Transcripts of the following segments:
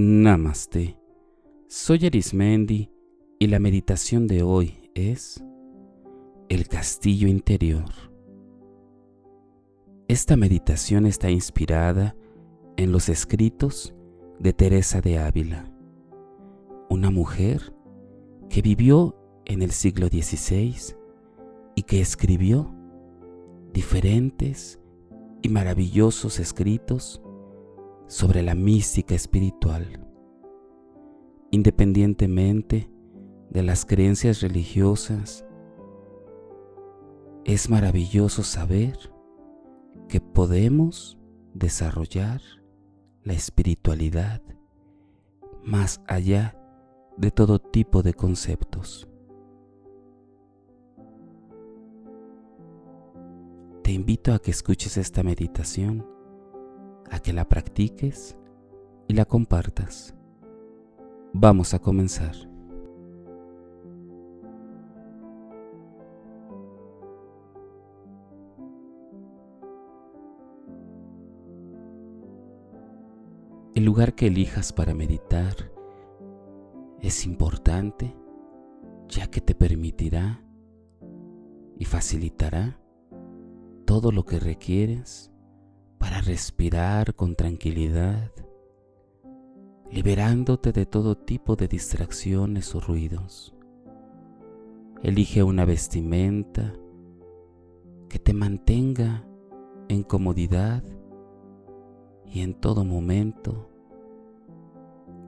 Namaste. Soy Arismendi y la meditación de hoy es el castillo interior. Esta meditación está inspirada en los escritos de Teresa de Ávila, una mujer que vivió en el siglo XVI y que escribió diferentes y maravillosos escritos sobre la mística espiritual. Independientemente de las creencias religiosas, es maravilloso saber que podemos desarrollar la espiritualidad más allá de todo tipo de conceptos. Te invito a que escuches esta meditación, a que la practiques y la compartas. Vamos a comenzar. El lugar que elijas para meditar es importante ya que te permitirá y facilitará todo lo que requieres para respirar con tranquilidad, liberándote de todo tipo de distracciones o ruidos. Elige una vestimenta que te mantenga en comodidad y en todo momento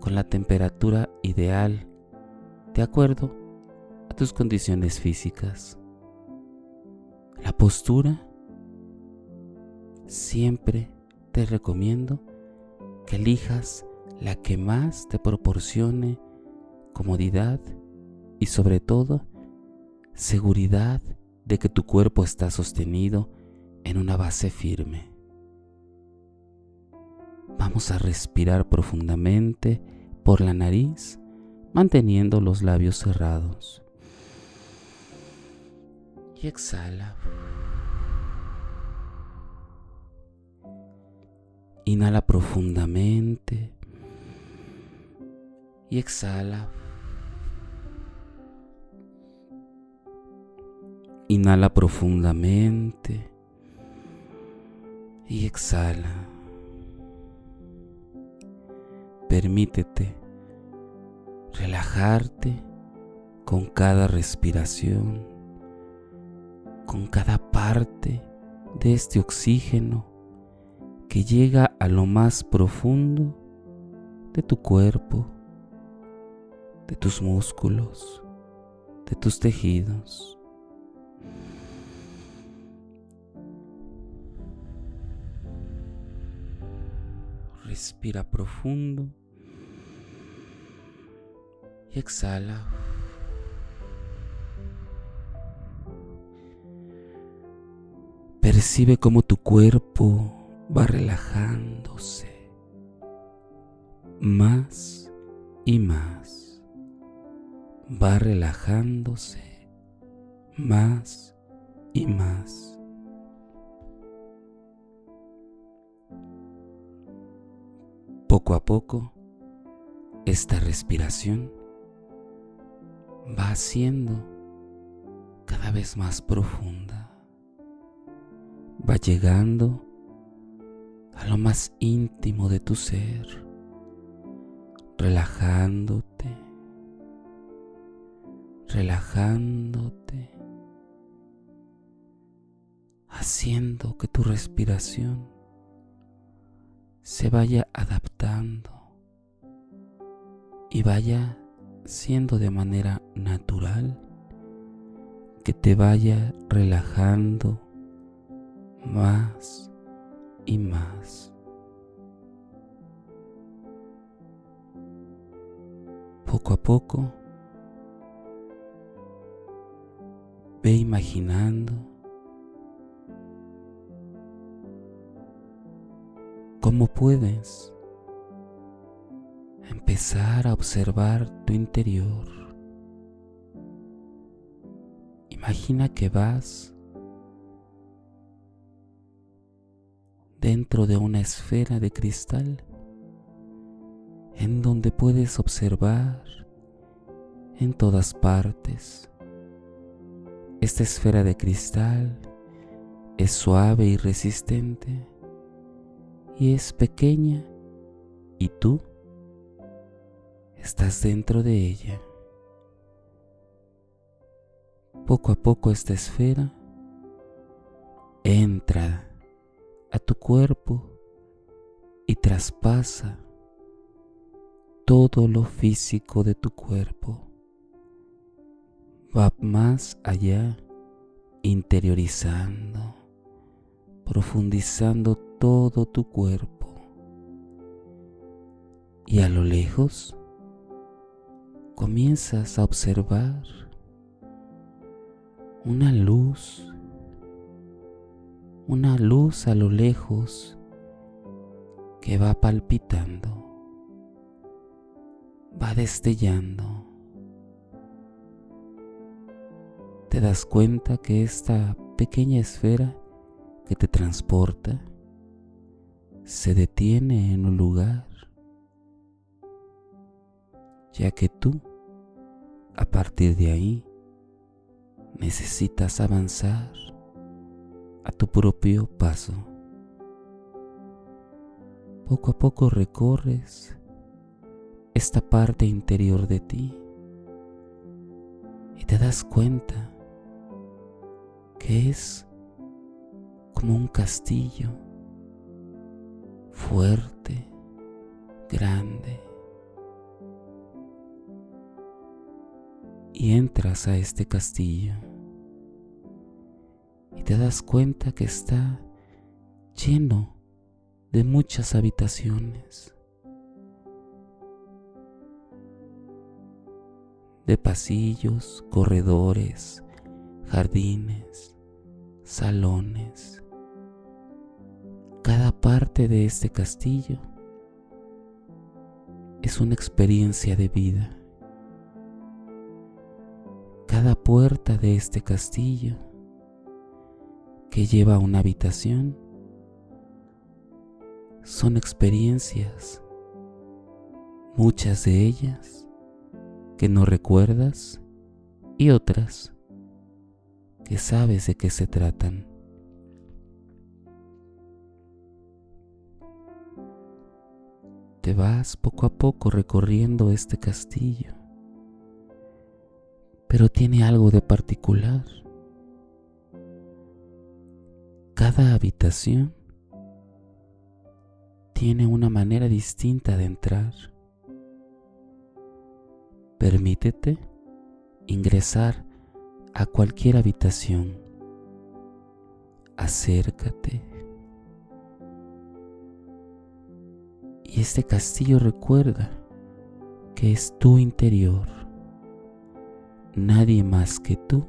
con la temperatura ideal de acuerdo a tus condiciones físicas. La postura, siempre te recomiendo que elijas la que más te proporcione comodidad y sobre todo seguridad de que tu cuerpo está sostenido en una base firme. Vamos a respirar profundamente por la nariz, manteniendo los labios cerrados. Y exhala. Inhala profundamente y exhala. Inhala profundamente y exhala. Permítete relajarte con cada respiración, con cada parte de este oxígeno que llega a lo más profundo de tu cuerpo, de tus músculos, de tus tejidos. Respira profundo y exhala. Percibe cómo tu cuerpo va relajándose más y más. Va relajándose más y más. Poco a poco, esta respiración va siendo cada vez más profunda. Va llegando a lo más íntimo de tu ser, relajándote, relajándote, haciendo que tu respiración se vaya adaptando y vaya siendo de manera natural que te vaya relajando más y más. Poco a poco ve imaginando cómo puedes empezar a observar tu interior. Imagina que vas dentro de una esfera de cristal en donde puedes observar en todas partes. Esta esfera de cristal es suave y resistente y es pequeña y tú estás dentro de ella. Poco a poco esta esfera entra a tu cuerpo y traspasa todo lo físico de tu cuerpo. Va más allá, interiorizando, profundizando todo tu cuerpo. Y a lo lejos comienzas a observar una luz, una luz a lo lejos que va palpitando, va destellando. Te das cuenta que esta pequeña esfera que te transporta se detiene en un lugar, ya que tú, a partir de ahí, necesitas avanzar a tu propio paso. Poco a poco recorres esta parte interior de ti y te das cuenta que es como un castillo fuerte, grande. Y entras a este castillo y te das cuenta que está lleno de muchas habitaciones, de pasillos, corredores, jardines, salones. Cada parte de este castillo es una experiencia de vida. Cada puerta de este castillo que lleva a una habitación son experiencias, muchas de ellas que no recuerdas y otras que sabes de qué se tratan. Te vas poco a poco recorriendo este castillo, pero tiene algo de particular. Cada habitación tiene una manera distinta de entrar. Permítete ingresar a cualquier habitación. Acércate. Y este castillo recuerda que es tu interior. Nadie más que tú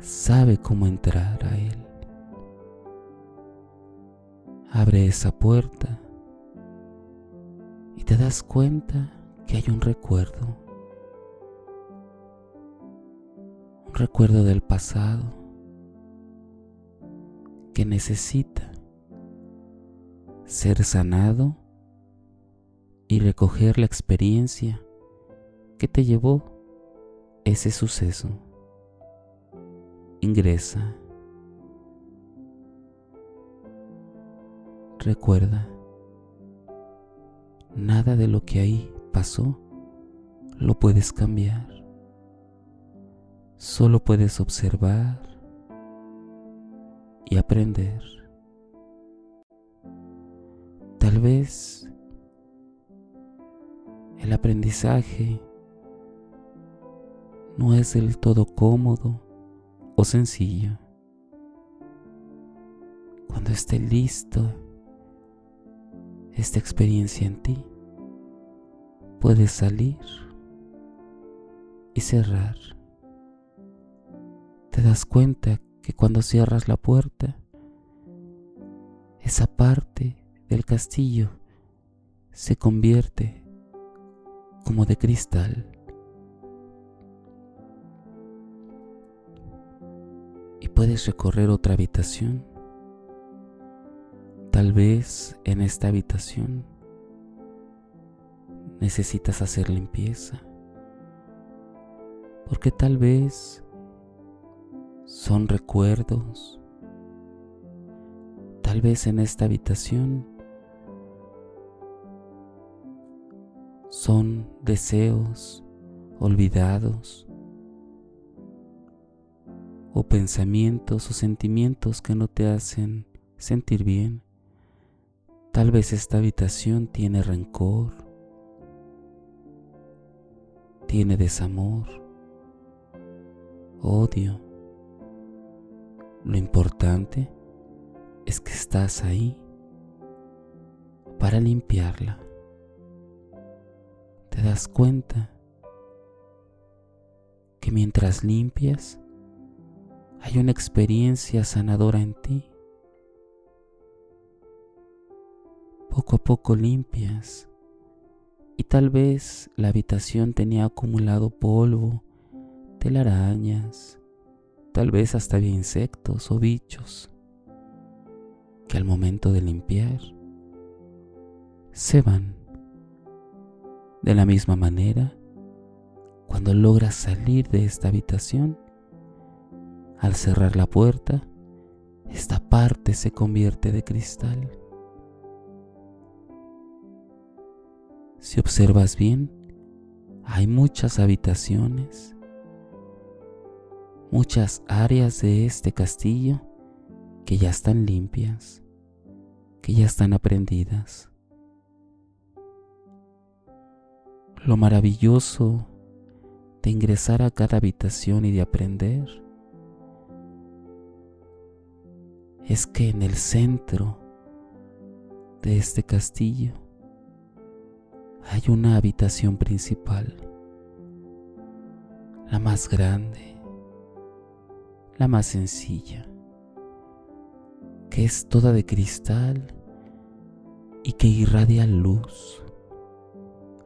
sabe cómo entrar a él. Abre esa puerta te das cuenta que hay un recuerdo, un recuerdo del pasado que necesita ser sanado y recoger la experiencia que te llevó ese suceso. Ingresa. Recuerda Nada de lo que ahí pasó lo puedes cambiar. Solo puedes observar y aprender. Tal vez el aprendizaje no es del todo cómodo o sencillo. Cuando esté listo esta experiencia en ti, puedes salir y cerrar. Te das cuenta que cuando cierras la puerta, esa parte del castillo se convierte como de cristal. Y puedes recorrer otra habitación Tal vez en esta habitación necesitas hacer limpieza. Porque tal vez son recuerdos. Tal vez en esta habitación son deseos olvidados o pensamientos o sentimientos que no te hacen sentir bien. Tal vez esta habitación tiene rencor, tiene desamor, odio. Lo importante es que estás ahí para limpiarla. Te das cuenta que mientras limpias hay una experiencia sanadora en ti. Poco a poco limpias y tal vez la habitación tenía acumulado polvo, telarañas, tal vez hasta había insectos o bichos que al momento de limpiar se van. De la misma manera, cuando logras salir de esta habitación, al cerrar la puerta, esta parte se convierte de cristal. Si observas bien, hay muchas habitaciones, muchas áreas de este castillo que ya están limpias, que ya están aprendidas. Lo maravilloso de ingresar a cada habitación y de aprender es que en el centro de este castillo hay una habitación principal, la más grande, la más sencilla, que es toda de cristal y que irradia luz,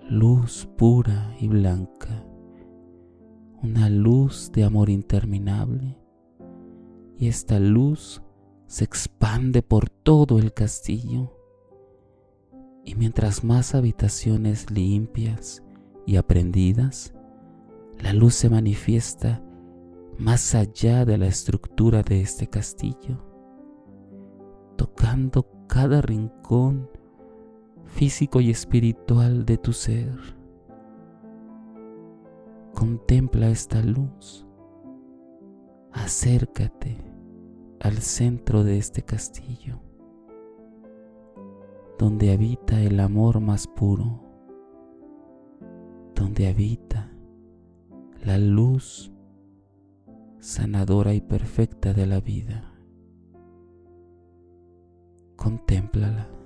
luz pura y blanca, una luz de amor interminable, y esta luz se expande por todo el castillo. Y mientras más habitaciones limpias y aprendidas, la luz se manifiesta más allá de la estructura de este castillo, tocando cada rincón físico y espiritual de tu ser. Contempla esta luz, acércate al centro de este castillo, donde habita el amor más puro, donde habita la luz sanadora y perfecta de la vida. Contémplala.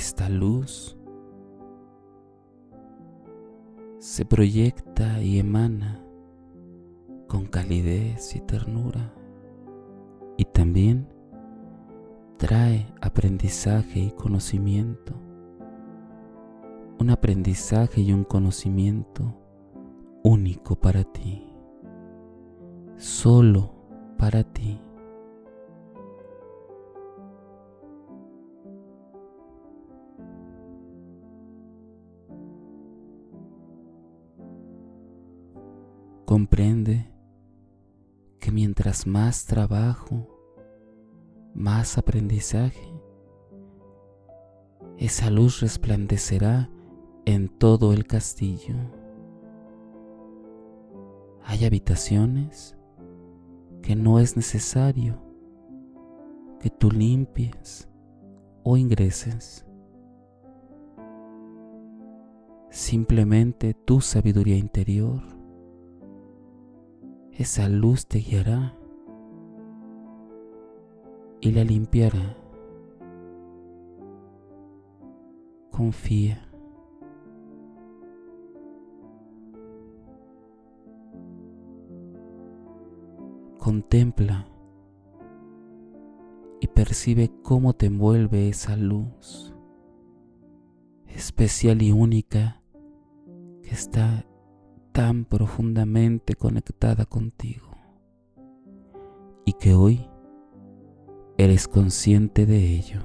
Esta luz se proyecta y emana con calidez y ternura y también trae aprendizaje y conocimiento, un aprendizaje y un conocimiento único para ti, solo para más trabajo, más aprendizaje, esa luz resplandecerá en todo el castillo. Hay habitaciones que no es necesario que tú limpies o ingreses. Simplemente tu sabiduría interior esa luz te guiará y la limpiará. Confía. Contempla percibe cómo te envuelve esa luz especial y única que está tan profundamente conectada contigo y que hoy eres consciente de ello.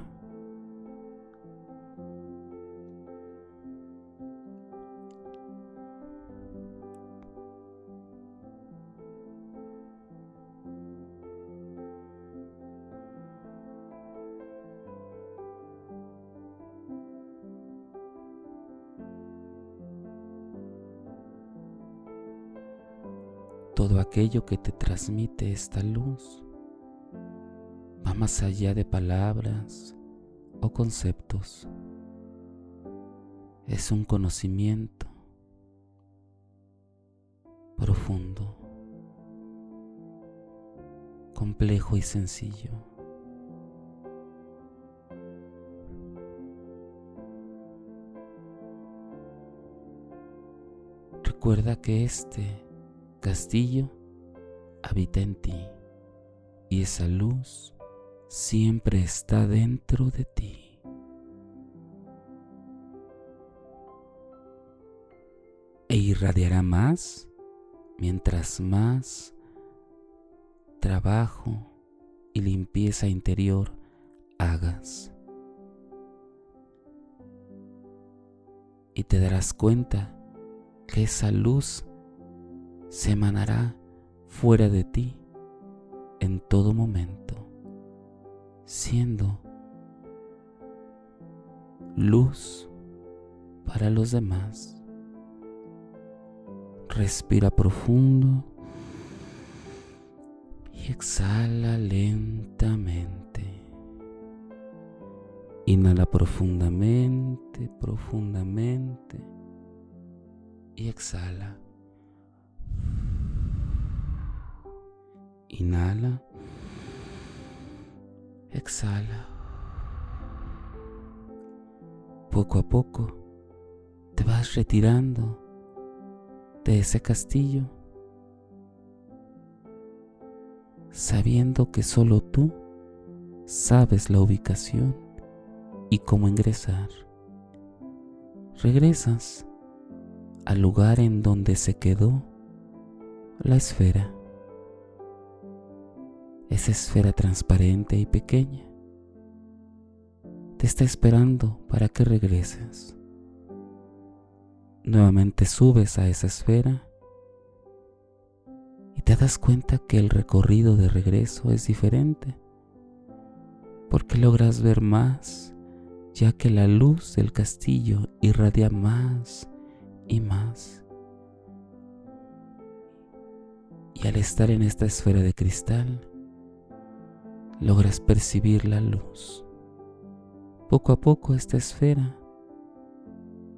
todo aquello que te transmite esta luz va más allá de palabras o conceptos. Es un conocimiento profundo, complejo y sencillo. Recuerda que este castillo habita en ti y esa luz siempre está dentro de ti. E irradiará más mientras más trabajo y limpieza interior hagas. Y te darás cuenta que esa luz se emanará fuera de ti en todo momento, siendo luz para los demás. Respira profundo y exhala lentamente. Inhala profundamente, profundamente y exhala. Inhala. Exhala. Poco a poco te vas retirando de ese castillo, sabiendo que solo tú sabes la ubicación y cómo ingresar. Regresas al lugar en donde se quedó la esfera esa esfera transparente y pequeña te está esperando para que regreses. Nuevamente subes a esa esfera y te das cuenta que el recorrido de regreso es diferente, porque logras ver más, ya que la luz del castillo irradia más y más. Y al estar en esta esfera de cristal, logras percibir la luz. Poco a poco esta esfera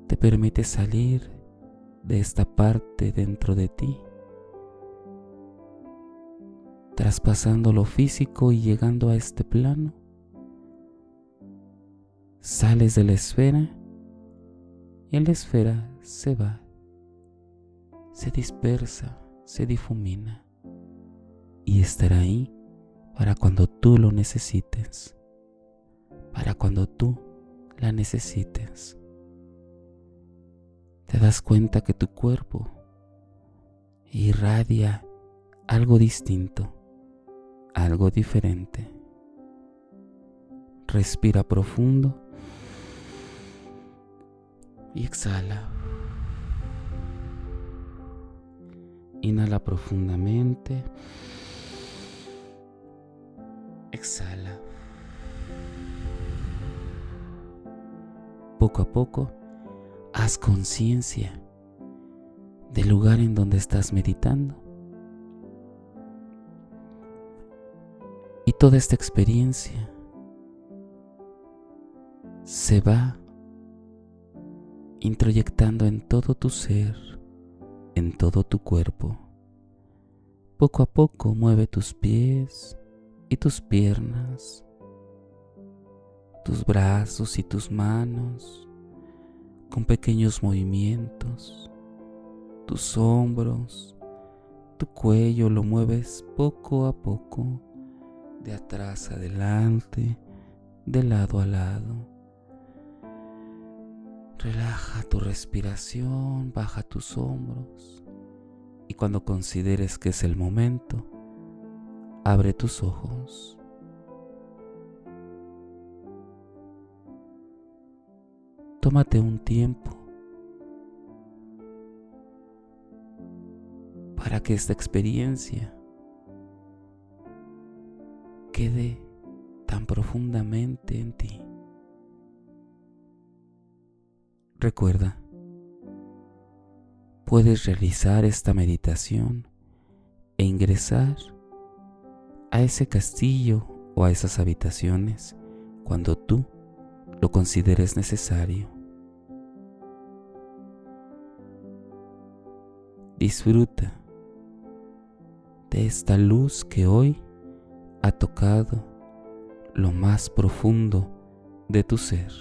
te permite salir de esta parte dentro de ti, traspasando lo físico y llegando a este plano. Sales de la esfera y en la esfera se va, se dispersa, se difumina y estará ahí para cuando tú lo necesites, para cuando tú la necesites. Te das cuenta que tu cuerpo irradia algo distinto, algo diferente. Respira profundo y exhala. Inhala profundamente. Exhala. Poco a poco, haz conciencia del lugar en donde estás meditando. Y toda esta experiencia se va introyectando en todo tu ser, en todo tu cuerpo. Poco a poco mueve tus pies, y tus piernas, tus brazos y tus manos con pequeños movimientos, tus hombros, tu cuello lo mueves poco a poco, de atrás adelante, de lado a lado. Relaja tu respiración, baja tus hombros y cuando consideres que es el momento, abre tus ojos. Tómate un tiempo para que esta experiencia quede tan profundamente en ti. Recuerda, puedes realizar esta meditación e ingresar a ese castillo o a esas habitaciones cuando tú lo consideres necesario. Disfruta de esta luz que hoy ha tocado lo más profundo de tu ser.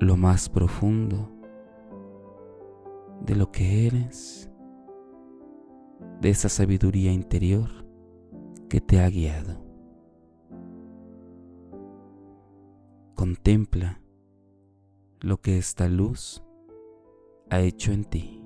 lo más profundo de lo que eres, de esa sabiduría interior que te ha guiado. Contempla lo que esta luz ha hecho en ti.